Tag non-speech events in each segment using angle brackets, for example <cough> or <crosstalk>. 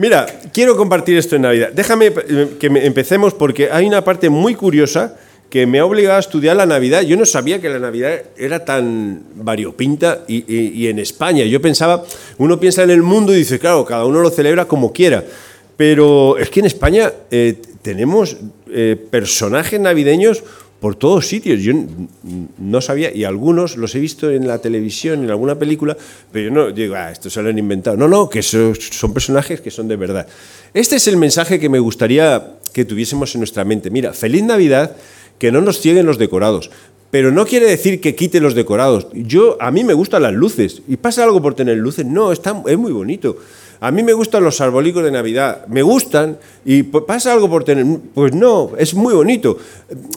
Mira, quiero compartir esto en Navidad. Déjame eh, que empecemos porque hay una parte muy curiosa que me ha obligado a estudiar la Navidad. Yo no sabía que la Navidad era tan variopinta y, en España. Yo pensaba, uno piensa en el mundo y dice, claro, cada uno lo celebra como quiera. Pero es que en España eh, tenemos eh, personajes navideños por todos sitios. Yo no sabía, y algunos los he visto en la televisión, en alguna película, pero yo no digo, ah, esto se lo han inventado. No, no, que son, son personajes que son de verdad. Este es el mensaje que me gustaría que tuviésemos en nuestra mente. Mira, feliz Navidad, que no nos cieguen los decorados. Pero no quiere decir que quite los decorados. Yo, a mí me gustan las luces. ¿Y pasa algo por tener luces? No, está, es muy bonito. A mí me gustan los arbolicos de Navidad, me gustan, y pasa algo por tener. Pues no, es muy bonito.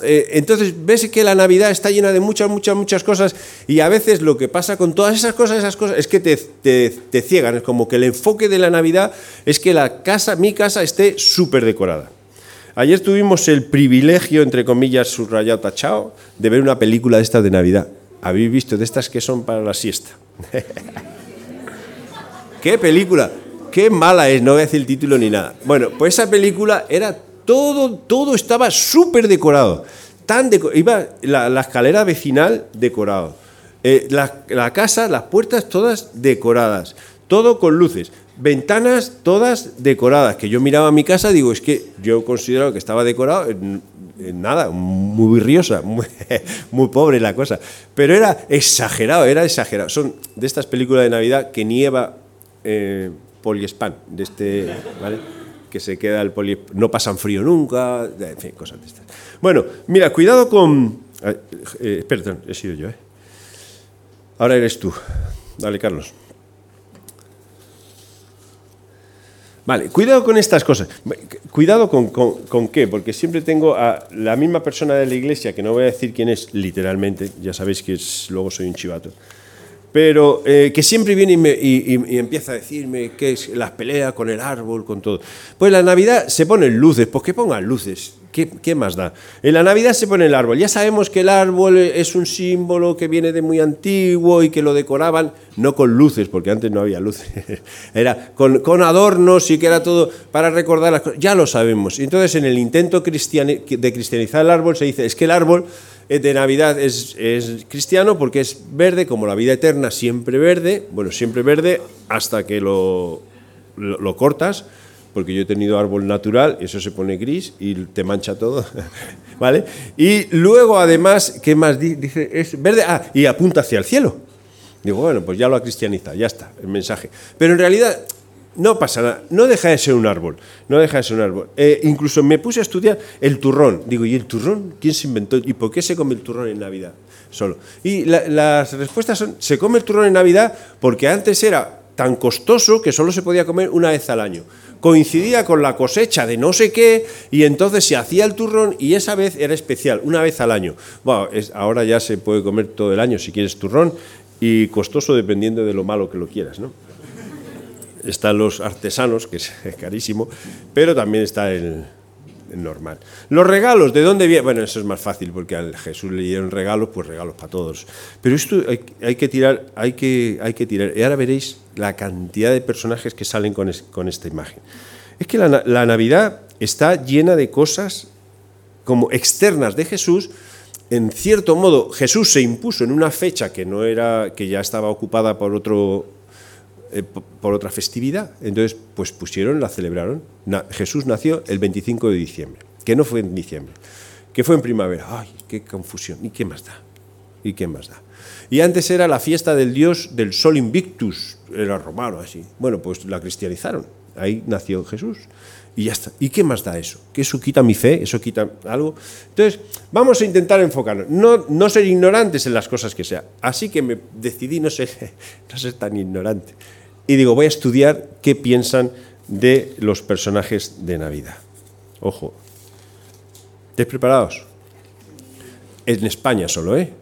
Eh, entonces ves que la Navidad está llena de muchas, muchas, muchas cosas, y a veces lo que pasa con todas esas cosas, esas cosas, es que te, te, ciegan. Es como que el enfoque de la Navidad es que la casa, mi casa, esté súper decorada. Ayer tuvimos el privilegio, entre comillas, subrayado, tachado, de ver una película de estas de Navidad. ¿Habéis visto de estas que son para la siesta? <laughs> ¿Qué película? Qué mala es, no voy a decir el título ni nada. Bueno, pues esa película era todo, todo estaba súper decorado. Tan iba la, escalera vecinal decorado. Eh, la, casa, las puertas todas decoradas. Todo con luces. Ventanas todas decoradas. Que yo miraba mi casa digo, es que yo considero que estaba decorado. Nada, muy riosa, <laughs> muy, pobre la cosa. Pero era exagerado, era exagerado. Son de estas películas de Navidad que nieva eh, poliespan, de este, ¿vale? que se queda el poli... no pasan frío nunca, en fin, cosas de estas. Bueno, mira, cuidado con... Eh, perdón, he sido yo, ¿eh? Ahora eres tú. Dale, Carlos. Vale, cuidado con estas cosas. Cuidado con, con, con, qué, porque siempre tengo a la misma persona de la iglesia, que no voy a decir quién es literalmente, ya sabéis que luego soy un chivato, pero eh, que siempre viene y, empieza a decirme que es las peleas con el árbol, con todo. Pues la Navidad se ponen luces, pues que pongan luces, ¿Qué, más da? En la Navidad se pone el árbol. Ya sabemos que el árbol es un símbolo que viene de muy antiguo y que lo decoraban no con luces, porque antes no había luces, <laughs> era con, adornos y que era todo para recordar las cosas. Ya lo sabemos. Entonces, en el intento de cristianizar el árbol se dice, es que el árbol de Navidad es, cristiano porque es verde, como la vida eterna, siempre verde, bueno, siempre verde hasta que lo, lo, cortas, porque yo he tenido árbol natural, eso se pone gris y te mancha todo, <laughs> ¿vale? Y luego, además, ¿qué más dice? Es verde, ah, y apunta hacia el cielo. Digo, bueno, pues ya lo ha cristianizado, ya está, el mensaje. Pero en realidad no pasa nada, no deja de ser un árbol, no deja de ser un árbol. Eh, incluso me puse a estudiar el turrón. Digo, ¿y el turrón? ¿Quién se inventó? ¿Y por qué se come el turrón en Navidad solo? Y las respuestas son, se come el turrón en Navidad porque antes era tan costoso que solo se podía comer una vez al año. Coincidía con la cosecha de no sé qué y entonces se hacía el turrón y esa vez era especial, una vez al año. Ahora ya se puede comer todo el año si quieres turrón y costoso dependiendo de lo malo que lo quieras, ¿no? Están los artesanos, que es <laughs> carísimo, pero también está el, normal. Los regalos, ¿de dónde vienen? Bueno, eso es más fácil, porque a Jesús le dieron regalos, pues regalos para todos. Pero esto hay, que tirar, hay que, hay que tirar. Y ahora veréis la cantidad de personajes que salen con, con esta imagen. Es que la, la Navidad está llena de cosas como externas de Jesús, en cierto modo Jesús se impuso en una fecha que no era que ya estaba ocupada por otro eh, por otra festividad. Entonces, pues pusieron, la celebraron. Jesús nació el 25 de diciembre, que no fue en diciembre, que fue en primavera. ¡Ay, qué confusión! ¿Y qué más da? ¿Y qué más da? Y antes era la fiesta del dios del sol invictus, era romano así. Bueno, pues la cristianizaron. Ahí nació Jesús. Y ya está. ¿Y qué más da eso? ¿Que eso quita mi fe? ¿Eso quita algo? Entonces, vamos a intentar enfocarnos. No, no ser ignorantes en las cosas que sea. Así que me decidí no ser, <laughs> no ser tan ignorante y digo, voy a estudiar qué piensan de los personajes de Navidad. Ojo. ¿Estáis preparados? En España solo, ¿eh?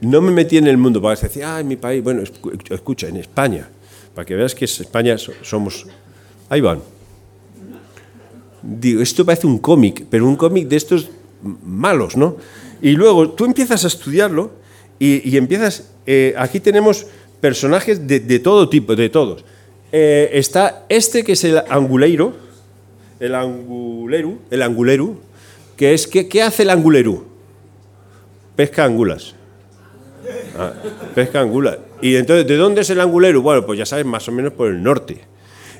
No me metí en el mundo para decir, ah, en mi país. Bueno, escucha, en España, para que veas que en España somos. Ahí van. Digo, esto parece un cómic, pero un cómic de estos malos, ¿no? Y luego tú empiezas a estudiarlo y, empiezas. Eh, aquí tenemos personajes de, todo tipo, de todos. eh, está este que es el anguleiro, el anguleru, el anguleru, que es, ¿qué hace el anguleru? Pesca angulas. Ah, pesca angulas. Y entonces, ¿de dónde es el anguleru? Bueno, pues ya sabes, más o menos por el norte.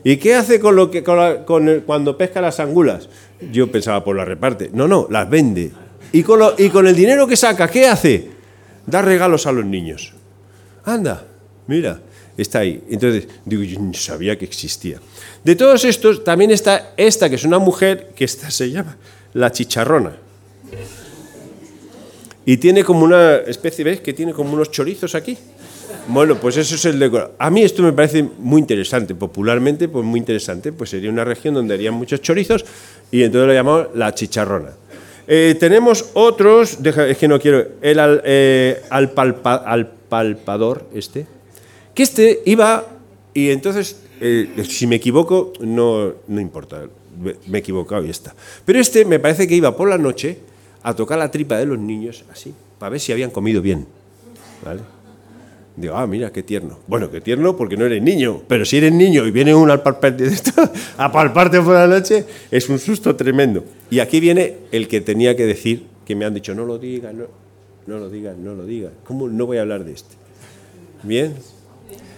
¿Y qué hace con lo que, con cuando pesca las angulas? Yo pensaba, por pues las reparte. No, no, las vende. ¿Y con, y con el dinero que saca, qué hace? Da regalos a los niños. Anda, mira, está ahí. Entonces, digo, yo no sabía que existía. De todos estos, también está esta, que es una mujer, que esta se llama la chicharrona. Y tiene como una especie, ¿ves? Que tiene como unos chorizos aquí. Bueno, pues eso es el decorado. A mí esto me parece muy interesante, popularmente, pues muy interesante. Pues sería una región donde harían muchos chorizos y entonces lo llamamos la chicharrona. Eh, tenemos otros, es que no quiero, el al, eh, palpador, este, que este iba y entonces, eh, si me equivoco, no, no importa, me he equivocado y está. Pero este me parece que iba por la noche a tocar la tripa de los niños, así, para ver si habían comido bien. ¿Vale? Digo, ah, mira, qué tierno. Bueno, qué tierno porque no eres niño, pero si eres niño y viene uno a palparte por la noche, es un susto tremendo. Y aquí viene el que tenía que decir, que me han dicho, no lo digas, no, no lo digas, no lo digas. ¿Cómo no voy a hablar de este? Bien.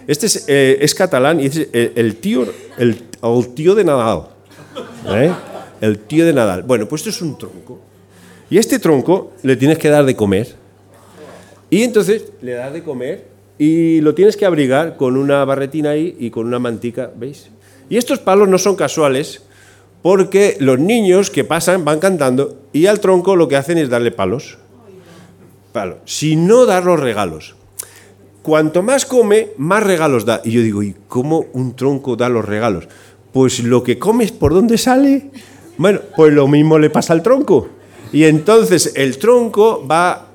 Este es, eh, catalán y es el, tío, el, tío de Nadal. ¿eh? El tío de Nadal. Bueno, pues esto es un tronco. Y este tronco le tienes que dar de comer. Y entonces le das de comer y lo tienes que abrigar con una barretina ahí y con una mantica, ¿veis? Y estos palos no son casuales porque los niños que pasan van cantando y al tronco lo que hacen es darle palos. Palos. Si no dar los regalos. Cuanto más come, más regalos da. Y yo digo, ¿y cómo un tronco da los regalos? Pues lo que comes por dónde sale. Bueno, pues lo mismo le pasa al tronco. Y entonces el tronco va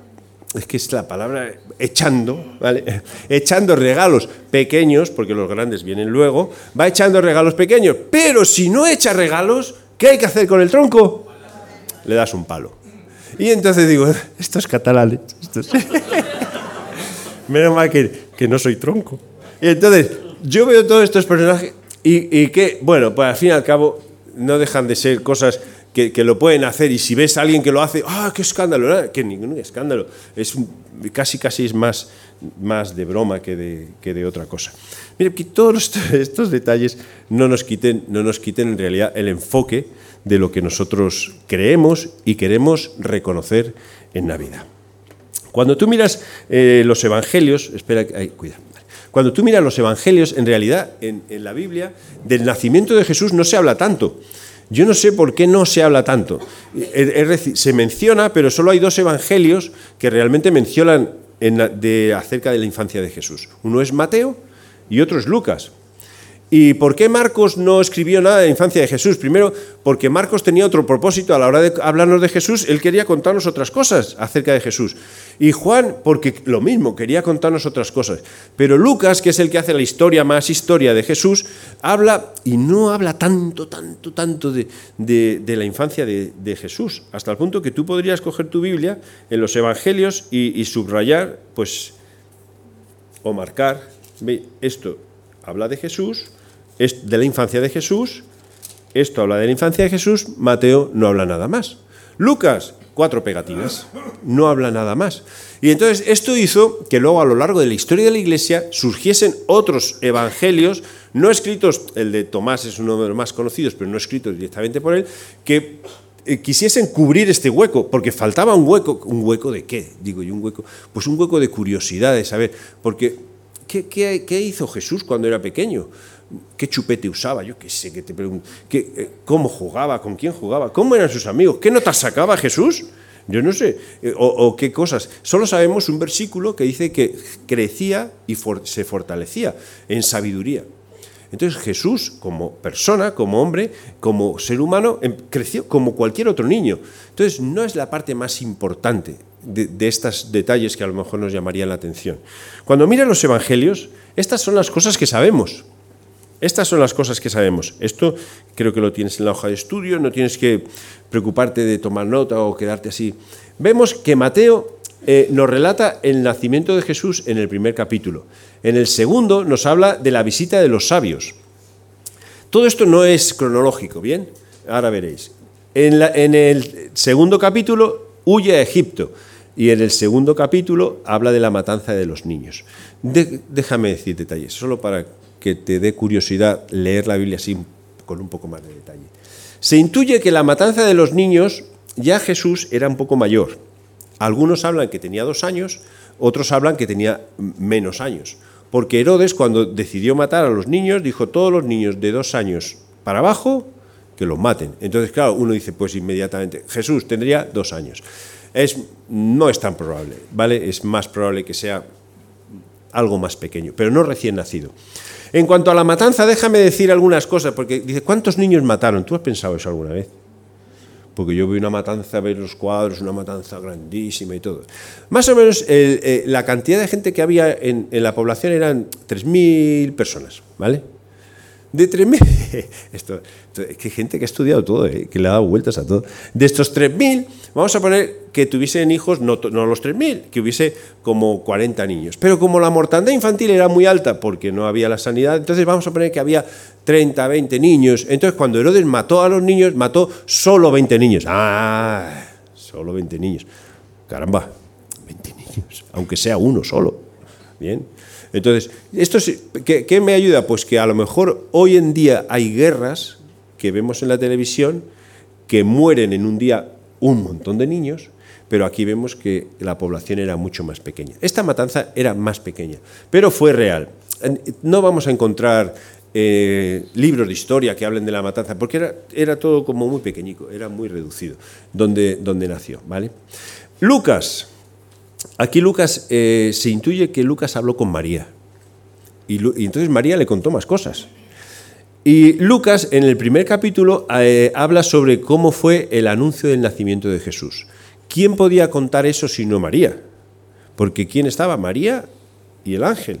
es que es la palabra echando, ¿vale? <laughs> Echando regalos pequeños, porque los grandes vienen luego, va echando regalos pequeños, pero si no echa regalos, ¿qué hay que hacer con el tronco? Le das un palo. Y entonces digo, <laughs> estos catalanes, estos... <laughs> menos mal que, que, no soy tronco. Y entonces, yo veo todos estos personajes y, y que, bueno, pues al fin y al cabo, no dejan de ser cosas que, lo pueden hacer y si ves a alguien que lo hace, ¡ah, qué escándalo! Que ningún escándalo. Es casi casi es más, más de broma que de, que de otra cosa. Mire, que todos <laughs> estos detalles no nos, quiten, no nos quiten en realidad el enfoque de lo que nosotros creemos y queremos reconocer en Navidad. Cuando tú miras eh, los evangelios, espera, ay. Cuando tú miras los evangelios, en realidad en, en la Biblia, del nacimiento de Jesús no se habla tanto. Yo no sé por qué no se habla tanto. se menciona, pero solo hay dos evangelios que realmente mencionan de, acerca de la infancia de Jesús. Uno es Mateo y otro es Lucas. ¿Y por qué Marcos no escribió nada de la infancia de Jesús? Primero, porque Marcos tenía otro propósito a la hora de hablarnos de Jesús, él quería contarnos otras cosas acerca de Jesús. Y Juan, porque lo mismo, quería contarnos otras cosas. Pero Lucas, que es el que hace la historia más historia de Jesús, habla y no habla tanto, tanto, tanto de, la infancia de, Jesús, hasta el punto que tú podrías coger tu Biblia en los Evangelios y, y subrayar, pues, o marcar, esto habla de Jesús, de la infancia de Jesús, esto habla de la infancia de Jesús, Mateo no habla nada más. Lucas, cuatro pegatinas, no habla nada más. Y entonces esto hizo que luego a lo largo de la historia de la Iglesia surgiesen otros evangelios, no escritos, el de Tomás es uno de los más conocidos, pero no escritos directamente por él, que eh, quisiesen cubrir este hueco, porque faltaba un hueco, ¿un hueco de qué? Digo yo, un hueco, pues un hueco de curiosidad, de saber, porque ¿qué, qué hizo Jesús cuando era pequeño? Qué chupete usaba, yo qué sé, que te pregunto, eh, cómo jugaba, con quién jugaba, cómo eran sus amigos, qué notas sacaba Jesús, yo no sé, eh, o, qué cosas. Solo sabemos un versículo que dice que crecía y se fortalecía en sabiduría. Entonces Jesús, como persona, como hombre, como ser humano, em, creció como cualquier otro niño. Entonces no es la parte más importante de, de estos detalles que a lo mejor nos llamarían la atención. Cuando miras los evangelios, estas son las cosas que sabemos. Estas son las cosas que sabemos. Esto creo que lo tienes en la hoja de estudio, no tienes que preocuparte de tomar nota o quedarte así. Vemos que Mateo eh, nos relata el nacimiento de Jesús en el primer capítulo. En el segundo nos habla de la visita de los sabios. todo esto no es cronológico, ¿bien? Ahora veréis. En, en el segundo capítulo huye a Egipto y en el segundo capítulo habla de la matanza de los niños. déjame decir detalles, solo para que te dé curiosidad leer la Biblia así con un poco más de detalle. Se intuye que la matanza de los niños ya Jesús era un poco mayor. Algunos hablan que tenía dos años, otros hablan que tenía menos años. Porque Herodes, cuando decidió matar a los niños, dijo, todos los niños de dos años para abajo, que los maten. Entonces, claro, uno dice, pues inmediatamente, Jesús tendría dos años. Es, no es tan probable, ¿vale? Es más probable que sea algo más pequeño, pero no recién nacido. En cuanto a la matanza, déjame decir algunas cosas, porque dice, ¿cuántos niños mataron? ¿Tú has pensado eso alguna vez? porque yo vi una matanza, ver los cuadros, una matanza grandísima y todo. Más o menos eh, la cantidad de gente que había en, en la población eran 3.000 personas, ¿vale? De 3.000, <laughs> esto, que gente que ha estudiado todo, eh, que le ha dado vueltas a todo. De estos 3.000, vamos a poner que tuviesen hijos, no, no los 3.000, que hubiese como 40 niños. Pero como la mortandad infantil era muy alta porque no había la sanidad, entonces vamos a poner que había 30, 20 niños. Entonces cuando Herodes mató a los niños, mató solo 20 niños. Ah, solo 20 niños. Caramba, 20 niños, aunque sea uno solo. Bien. Entonces, esto ¿qué, me ayuda? Pues que a lo mejor hoy en día hay guerras que vemos en la televisión que mueren en un día un montón de niños, pero aquí vemos que la población era mucho más pequeña. Esta matanza era más pequeña, pero fue real. No vamos a encontrar eh, libros de historia que hablen de la matanza, porque era, era todo como muy pequeñico, era muy reducido, donde, donde nació. ¿vale? Lucas, Aquí Lucas eh, se intuye que Lucas habló con María. Y, entonces María le contó más cosas. Y Lucas en el primer capítulo eh, habla sobre cómo fue el anuncio del nacimiento de Jesús. ¿Quién podía contar eso sino María? Porque ¿quién estaba? María y el ángel.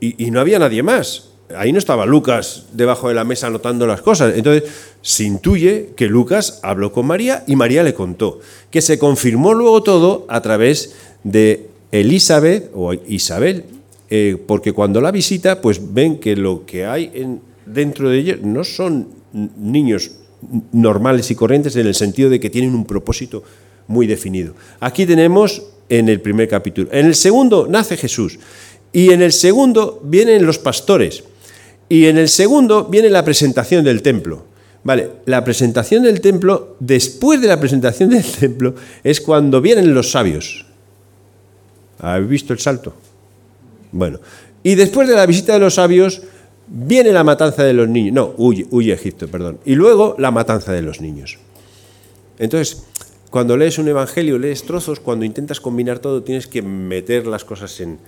y no había nadie más ahí no estaba Lucas debajo de la mesa anotando las cosas. Entonces se intuye que Lucas habló con María y María le contó, que se confirmó luego todo a través de Elizabeth o Isabel, eh, porque cuando la visita, pues ven que lo que hay en, dentro de ella no son niños normales y corrientes en el sentido de que tienen un propósito muy definido. Aquí tenemos en el primer capítulo. En el segundo nace Jesús. Y en el segundo vienen los pastores. Y en el segundo viene la presentación del templo. Vale, la presentación del templo, después de la presentación <laughs> del templo, es cuando vienen los sabios. ¿Habéis visto el salto? Bueno, y después de la visita de los sabios, viene la matanza de los niños. No, huye, huye Egipto, perdón. Y luego la matanza de los niños. Entonces, cuando lees un evangelio, lees trozos, cuando intentas combinar todo, tienes que meter las cosas en,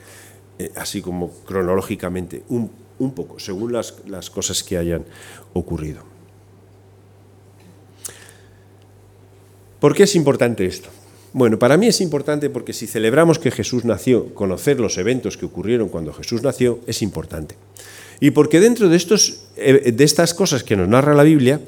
eh, así como cronológicamente, un un poco, según las, cosas que hayan ocurrido. ¿Por qué es importante esto? Bueno, para mí es importante porque si celebramos que Jesús nació, conocer los eventos que ocurrieron cuando Jesús nació es importante. Y porque dentro de, estos, eh, de estas cosas que nos narra la Biblia,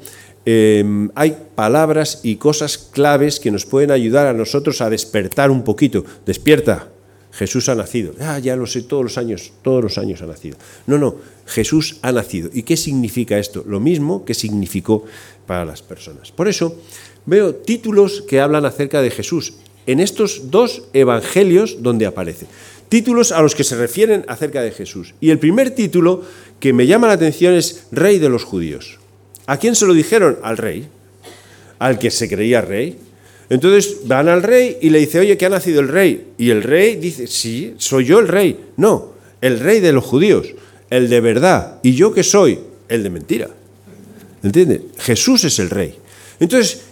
em, hay palabras y cosas claves que nos pueden ayudar a nosotros a despertar un poquito. Despierta, Jesús ha nacido. Ah, ya lo sé, todos los años, todos los años ha nacido. No, no, Jesús ha nacido. ¿Y qué significa esto? Lo mismo que significó para las personas. Por eso veo títulos que hablan acerca de Jesús en estos dos evangelios donde aparece. Títulos a los que se refieren acerca de Jesús. Y el primer título que me llama la atención es Rey de los Judíos. ¿A quién se lo dijeron? Al rey. Al que se creía rey. Entonces van al rey y le dice, oye, que ha nacido el rey. Y el rey dice, sí, soy yo el rey. No, el rey de los judíos, el de verdad. ¿Y yo qué soy? El de mentira. ¿Entiendes? Jesús es el rey. Entonces,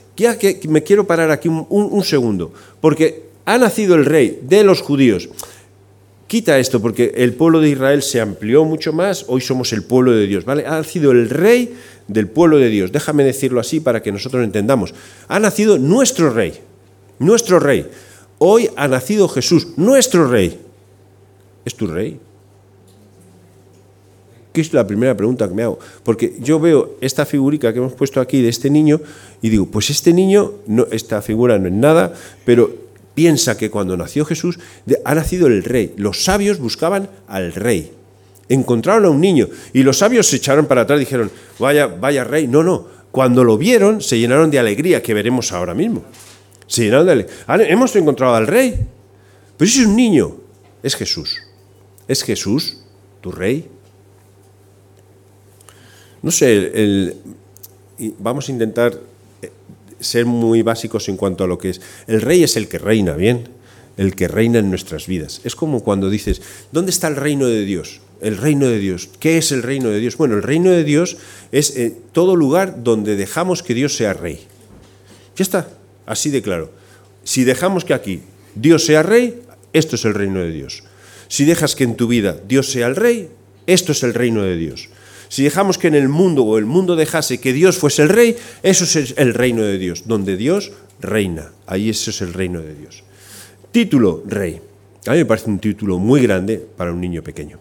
me quiero parar aquí un, segundo, porque ha nacido el rey de los judíos. Quita esto, porque el pueblo de Israel se amplió mucho más, hoy somos el pueblo de Dios, ¿vale? Ha nacido el rey del pueblo de Dios. Déjame decirlo así para que nosotros entendamos. Ha nacido nuestro rey, nuestro rey. Hoy ha nacido Jesús, nuestro rey. ¿Es tu rey? ¿Qué es la primera pregunta que me hago? Porque yo veo esta figurica que hemos puesto aquí de este niño y digo, pues este niño, no, esta figura no es nada, pero piensa que cuando nació Jesús ha nacido el rey. Los sabios buscaban al rey. Encontraron a un niño y los sabios se echaron para atrás y dijeron, vaya, vaya rey. No, no. Cuando lo vieron, se llenaron de alegría, que veremos ahora mismo. Se llenaron de alegría. Ah, hemos encontrado al rey. Pero es un niño, es Jesús. ¿Es Jesús tu rey? No sé, vamos a intentar eh, ser muy básicos en cuanto a lo que es. El rey es el que reina, ¿bien? El que reina en nuestras vidas. Es como cuando dices, ¿dónde está el reino de Dios? El reino de Dios. ¿Qué es el reino de Dios? Bueno, el reino de Dios es eh, todo lugar donde dejamos que Dios sea rey. Ya está, así de claro. Si dejamos que aquí Dios sea rey, esto es el reino de Dios. Si dejas que en tu vida Dios sea el rey, esto es el reino de Dios. Si dejamos que en el mundo o el mundo dejase que Dios fuese el rey, eso es el reino de Dios, donde Dios reina. Ahí eso es el reino de Dios. Título, rey. A mí me parece un título muy grande para un niño pequeño.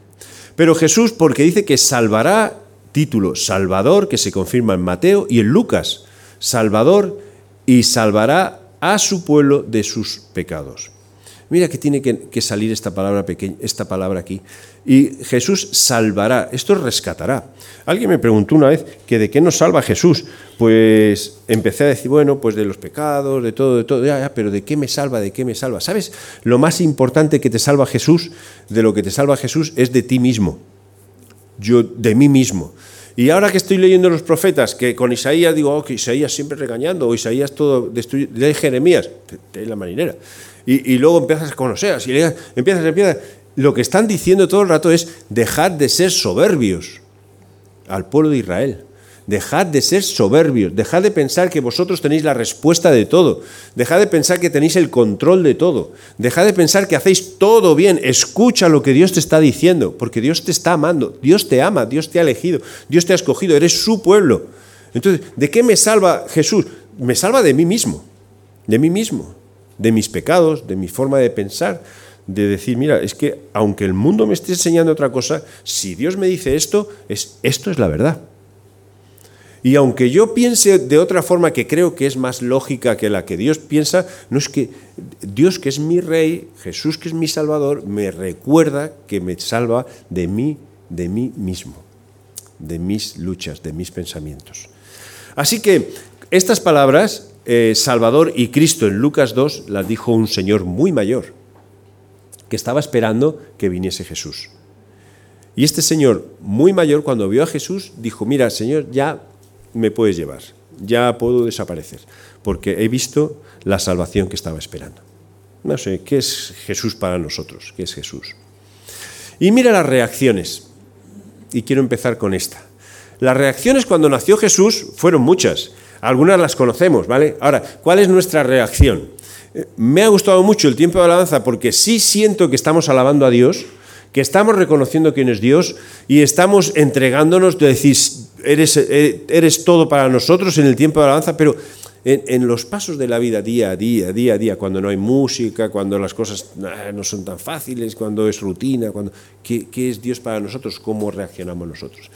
Pero Jesús, porque dice que salvará, título, Salvador, que se confirma en Mateo y en Lucas, Salvador y salvará a su pueblo de sus pecados. Mira que tiene que, salir esta palabra, pequeña, esta palabra aquí. Y Jesús salvará, esto rescatará. Alguien me preguntó una vez que de qué nos salva Jesús. Pues empecé a decir, bueno, pues de los pecados, de todo, de todo, ya, pero ¿de qué me salva? ¿De qué me salva? ¿Sabes? Lo más importante que te salva Jesús, de lo que te salva Jesús, es de ti mismo. Yo, de mí mismo. Y ahora que estoy leyendo los profetas, que con Isaías digo, oh, que Isaías siempre regañando, o Isaías todo destruye, de Jeremías, de la marinera y, luego empiezas con Oseas, y empiezas, empiezas. Lo que están diciendo todo el rato es dejar de ser soberbios al pueblo de Israel. Dejad de ser soberbios, dejad de pensar que vosotros tenéis la respuesta de todo, dejad de pensar que tenéis el control de todo, dejad de pensar que hacéis todo bien, escucha lo que Dios te está diciendo, porque Dios te está amando, Dios te ama, Dios te ha elegido, Dios te ha escogido, eres su pueblo. Entonces, ¿de qué me salva Jesús? Me salva de mí mismo, de mí mismo de mis pecados, de mi forma de pensar, de decir, mira, es que aunque el mundo me esté enseñando otra cosa, si Dios me dice esto, es, esto es la verdad. Y aunque yo piense de otra forma que creo que es más lógica que la que Dios piensa, no es que Dios que es mi rey, Jesús que es mi salvador, me recuerda que me salva de mí, de mí mismo, de mis luchas, de mis pensamientos. Así que estas palabras eh, Salvador y Cristo en Lucas 2 las dijo un señor muy mayor, que estaba esperando que viniese Jesús. Y este señor muy mayor, cuando vio a Jesús, dijo, mira, Señor, ya me puedes llevar, ya puedo desaparecer, porque he visto la salvación que estaba esperando. No sé, ¿qué es Jesús para nosotros? ¿Qué es Jesús? Y mira las reacciones. Y quiero empezar con esta. Las reacciones cuando nació Jesús fueron muchas. Algunas las conocemos, ¿vale? Ahora, ¿cuál es nuestra reacción? Eh, me ha gustado mucho el tiempo de alabanza porque sí siento que estamos alabando a Dios, que estamos reconociendo quién es Dios y estamos entregándonos, de decir, eres, eh, eres todo para nosotros en el tiempo de alabanza, pero en, los pasos de la vida, día a día, día a día, cuando no hay música, cuando las cosas ah, no son tan fáciles, cuando es rutina, cuando, ¿qué, ¿qué, es Dios para nosotros? ¿Cómo reaccionamos nosotros?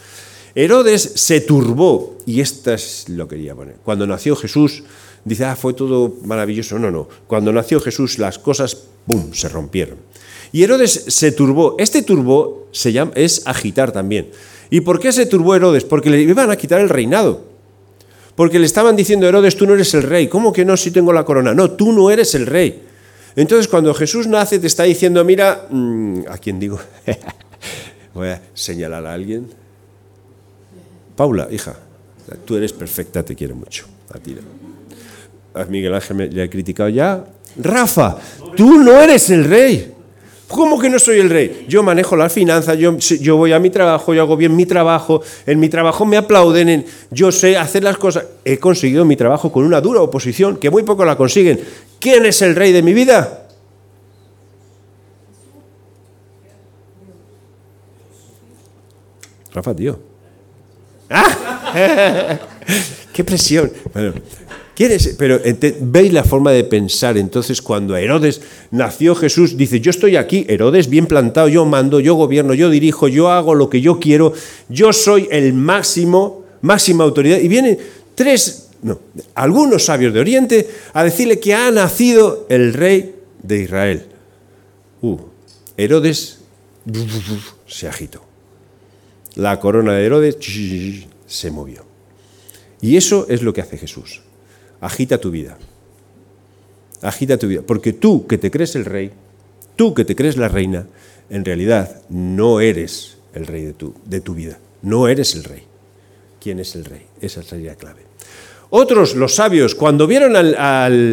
Herodes se turbó, y esta es lo que quería poner. Cuando nació Jesús, dice, ah, fue todo maravilloso. No, no. Cuando nació Jesús, las cosas, ¡pum!, se rompieron. Y Herodes se turbó. Este turbo se llama, es agitar también. ¿Y por qué se turbó Herodes? Porque le iban a quitar el reinado. Porque le estaban diciendo, Herodes, tú no eres el rey. ¿Cómo que no si tengo la corona? No, tú no eres el rey. Entonces, cuando Jesús nace, te está diciendo, mira, mm, ¿a quién digo? <laughs> Voy a señalar a alguien. Paula, hija, tú eres perfecta, te quiero mucho. A ti. Miguel Ángel me, le he criticado ya. Rafa, tú no eres el rey. ¿Cómo que no soy el rey? Yo manejo las finanzas, yo, yo, voy a mi trabajo, yo hago bien mi trabajo, en mi trabajo me aplauden, en, yo sé hacer las cosas. He conseguido mi trabajo con una dura oposición, que muy poco la consiguen. ¿Quién es el rey de mi vida? Rafa, tío. ¡Ah! <laughs> ¡Qué presión! Bueno, ¿quieres? Pero veis la forma de pensar. Entonces, cuando Herodes nació Jesús, dice, yo estoy aquí, Herodes bien plantado, yo mando, yo gobierno, yo dirijo, yo hago lo que yo quiero, yo soy el máximo, máxima autoridad. Y vienen tres, no, algunos sabios de Oriente a decirle que ha nacido el rey de Israel. Uh, Herodes se agitó. la corona de Herodes se movió. Y eso es lo que hace Jesús. Agita tu vida. Agita tu vida. Porque tú que te crees el rey, tú que te crees la reina, en realidad no eres el rey de tu, de tu vida. No eres el rey. ¿Quién es el rey? Esa sería la clave. Otros, los sabios, cuando vieron al,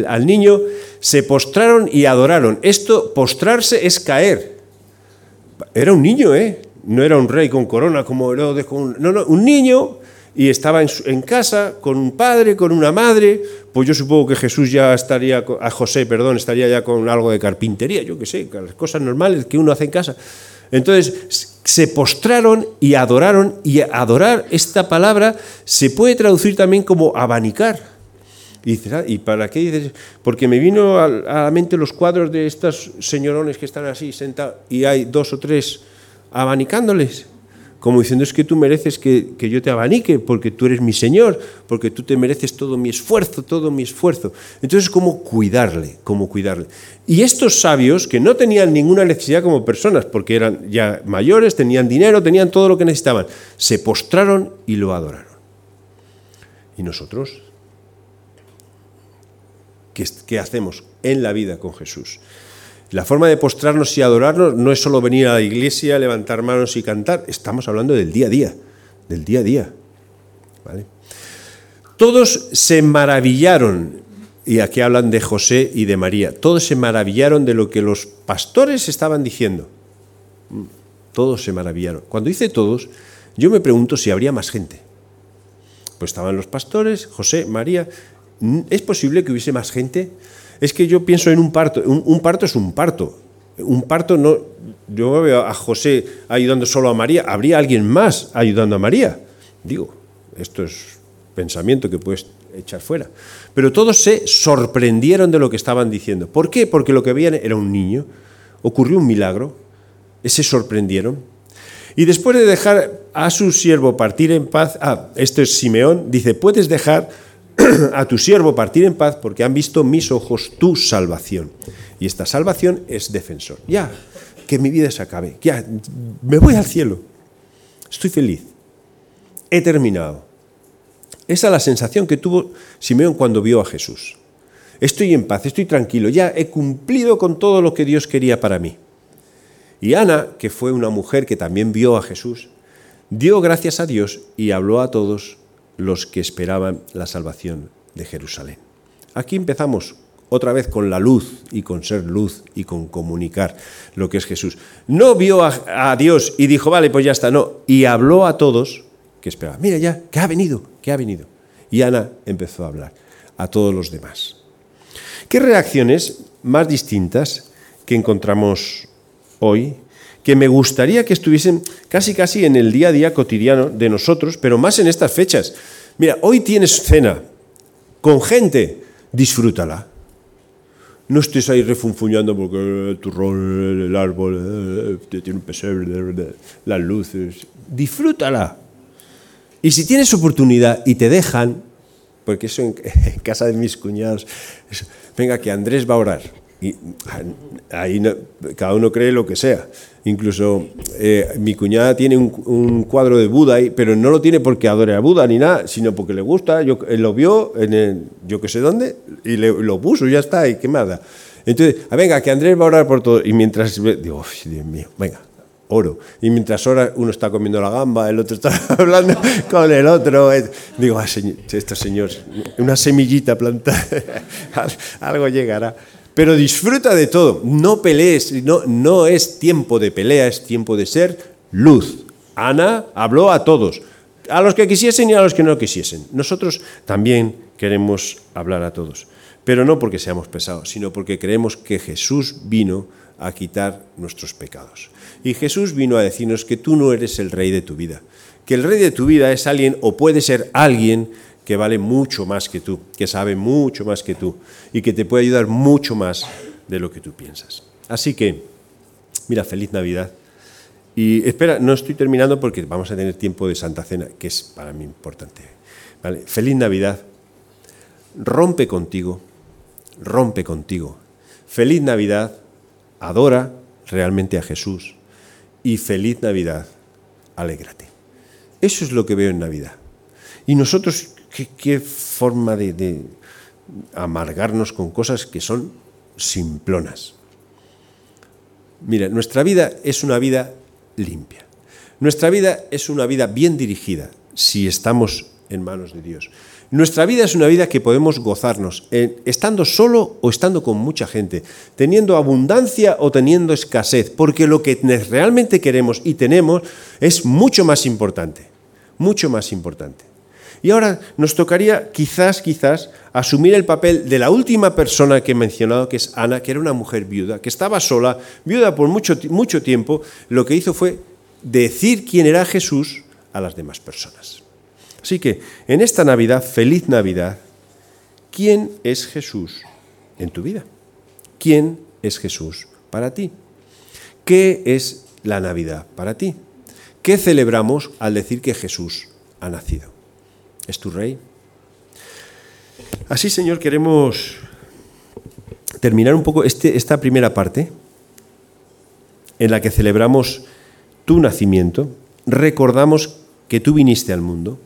al, niño, se postraron y adoraron. Esto, postrarse, es caer. Era un niño, ¿eh? No era un rey con corona como Herodes. No, no, un niño y estaba en, casa con un padre, con una madre. Pues yo supongo que Jesús ya estaría, a José, perdón, estaría ya con algo de carpintería, yo qué sé, las cosas normales que uno hace en casa. Entonces se postraron y adoraron, y adorar, esta palabra se puede traducir también como abanicar. Y ah, ¿y para qué dices? Porque me vino a la mente los cuadros de estos señorones que están así sentados y hay dos o tres abanicándoles como diciendo es que tú mereces que, yo te abanique, porque tú eres mi Señor, porque tú te mereces todo mi esfuerzo, todo mi esfuerzo. Entonces, ¿cómo cuidarle? ¿Cómo cuidarle? Y estos sabios, que no tenían ninguna necesidad como personas, porque eran ya mayores, tenían dinero, tenían todo lo que necesitaban, se postraron y lo adoraron. ¿Y nosotros? ¿Qué, qué hacemos en la vida con Jesús? La forma de postrarnos y adorarnos no es solo venir a la iglesia, levantar manos y cantar, estamos hablando del día a día, del día a día. Todos se maravillaron, y aquí hablan de José y de María, todos se maravillaron de lo que los pastores estaban diciendo. Mm, todos se maravillaron. Cuando dice todos, yo me pregunto si habría más gente. Pues estaban los pastores, José, María. ¿Es posible que hubiese más gente? Es que yo pienso en un parto. Un, parto es un parto. Un parto no. Yo veo a José ayudando solo a María. ¿Habría alguien más ayudando a María? Digo, esto es pensamiento que puedes echar fuera. Pero todos se sorprendieron de lo que estaban diciendo. ¿Por qué? Porque lo que veían era un niño. Ocurrió un milagro. Se sorprendieron. Y después de dejar a su siervo partir en paz, ah, esto es Simeón, dice, puedes dejar a tu siervo partir en paz porque han visto mis ojos tu salvación. Y esta salvación es defensor. Ya, que mi vida se acabe. Ya, me voy al cielo. Estoy feliz. He terminado. Esa es la sensación que tuvo Simeón cuando vio a Jesús. Estoy en paz, estoy tranquilo, ya he cumplido con todo lo que Dios quería para mí. Y Ana, que fue una mujer que también vio a Jesús, dio gracias a Dios y habló a todos los que esperaban la salvación de Jerusalén. Aquí empezamos otra vez con la luz y con ser luz y con comunicar lo que es Jesús. No vio a, Dios y dijo, vale, pues ya está, no, y habló a todos que esperaban, mira ya, que ha venido, que ha venido. Y Ana empezó a hablar a todos los demás. ¿Qué reacciones más distintas que encontramos hoy que me gustaría que estuviesen casi casi en el día a día cotidiano de nosotros, pero más en estas fechas. Mira, hoy tienes cena con gente, disfrútala. No estés ahí refunfuñando porque el turrón, el árbol, eh, tiene un pesebre, las luces. Disfrútala. Y si tienes oportunidad y te dejan, porque eso en, <laughs> casa de mis cuñados, venga, que Andrés va a orar. Y ahí cada uno cree lo que sea. Incluso eh, mi cuñada tiene un, cuadro de Buda, pero no lo tiene porque adore a Buda ni nada, sino porque le gusta. Yo, él lo vio en el, yo que sé dónde y lo puso, ya está, y qué más Entonces, ah, venga, que Andrés va a orar por todo. Y mientras, digo, Dios mío, venga, oro. Y mientras ora, uno está comiendo la gamba, el otro está <laughs> hablando con el otro. Digo, ah, señor, estos señores, una semillita plantada, <laughs> algo llegará. Pero disfruta de todo, no pelees, no, no es tiempo de pelea, es tiempo de ser luz. Ana habló a todos, a los que quisiesen y a los que no quisiesen. Nosotros también queremos hablar a todos, pero no porque seamos pesados, sino porque creemos que Jesús vino a quitar nuestros pecados. Y Jesús vino a decirnos que tú no eres el rey de tu vida, que el rey de tu vida es alguien o puede ser alguien que vale mucho más que tú, que sabe mucho más que tú y que te puede ayudar mucho más de lo que tú piensas. Así que, mira, feliz Navidad. Y espera, no estoy terminando porque vamos a tener tiempo de Santa Cena, que es para mí importante. ¿Vale? Feliz Navidad. Rompe contigo, rompe contigo. Feliz Navidad. Adora realmente a Jesús. Y feliz Navidad. Alégrate. Eso es lo que veo en Navidad. Y nosotros, qué, forma de, amargarnos con cosas que son simplonas. Mira, nuestra vida es una vida limpia. Nuestra vida es una vida bien dirigida si estamos en manos de Dios. Nuestra vida es una vida que podemos gozarnos, eh, estando solo o estando con mucha gente, teniendo abundancia o teniendo escasez, porque lo que realmente queremos y tenemos es mucho más importante, mucho más importante. Y ahora nos tocaría quizás, quizás, asumir el papel de la última persona que he mencionado, que es Ana, que era una mujer viuda, que estaba sola, viuda por mucho, mucho tiempo, lo que hizo fue decir quién era Jesús a las demás personas. Así que en esta Navidad, feliz Navidad, ¿quién es Jesús en tu vida? ¿Quién es Jesús para ti? ¿Qué es la Navidad para ti? ¿Qué celebramos al decir que Jesús ha nacido? ¿Es tu rey? Así, Señor, queremos terminar un poco este, esta primera parte en la que celebramos tu nacimiento, recordamos que tú viniste al mundo.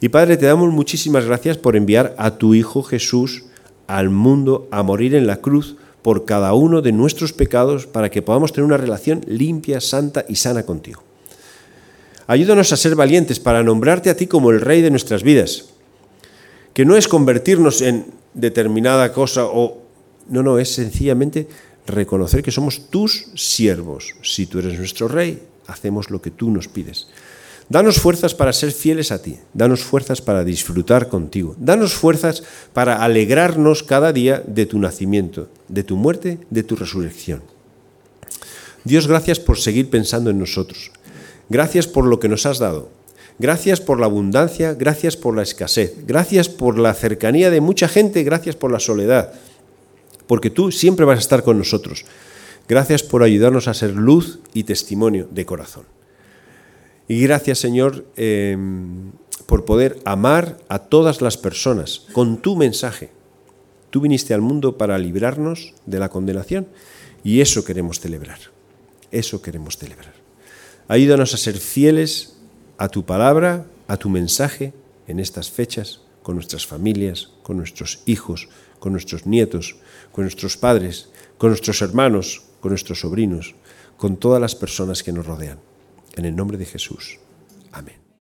Y Padre, te damos muchísimas gracias por enviar a tu Hijo Jesús al mundo a morir en la cruz por cada uno de nuestros pecados para que podamos tener una relación limpia, santa y sana contigo. Ayúdanos a ser valientes para nombrarte a ti como el Rey de nuestras vidas, que no es convertirnos en determinada cosa o... No, no, es sencillamente reconocer que somos tus siervos. Si tú eres nuestro Rey, hacemos lo que tú nos pides. Danos fuerzas para ser fieles a ti, danos fuerzas para disfrutar contigo, danos fuerzas para alegrarnos cada día de tu nacimiento, de tu muerte, de tu resurrección. Dios, gracias por seguir pensando en nosotros. Gracias por lo que nos has dado. Gracias por la abundancia, gracias por la escasez, gracias por la cercanía de mucha gente, gracias por la soledad, porque tú siempre vas a estar con nosotros. Gracias por ayudarnos a ser luz y testimonio de corazón. Y gracias, Señor, em, por poder amar a todas las personas con tu mensaje. Tú viniste al mundo para librarnos de la condenación y eso queremos celebrar. Eso queremos celebrar. Ayúdanos a ser fieles a tu palabra, a tu mensaje en estas fechas, con nuestras familias, con nuestros hijos, con nuestros nietos, con nuestros padres, con nuestros hermanos, con nuestros sobrinos, con todas las personas que nos rodean. En el nombre de Jesús. Amén.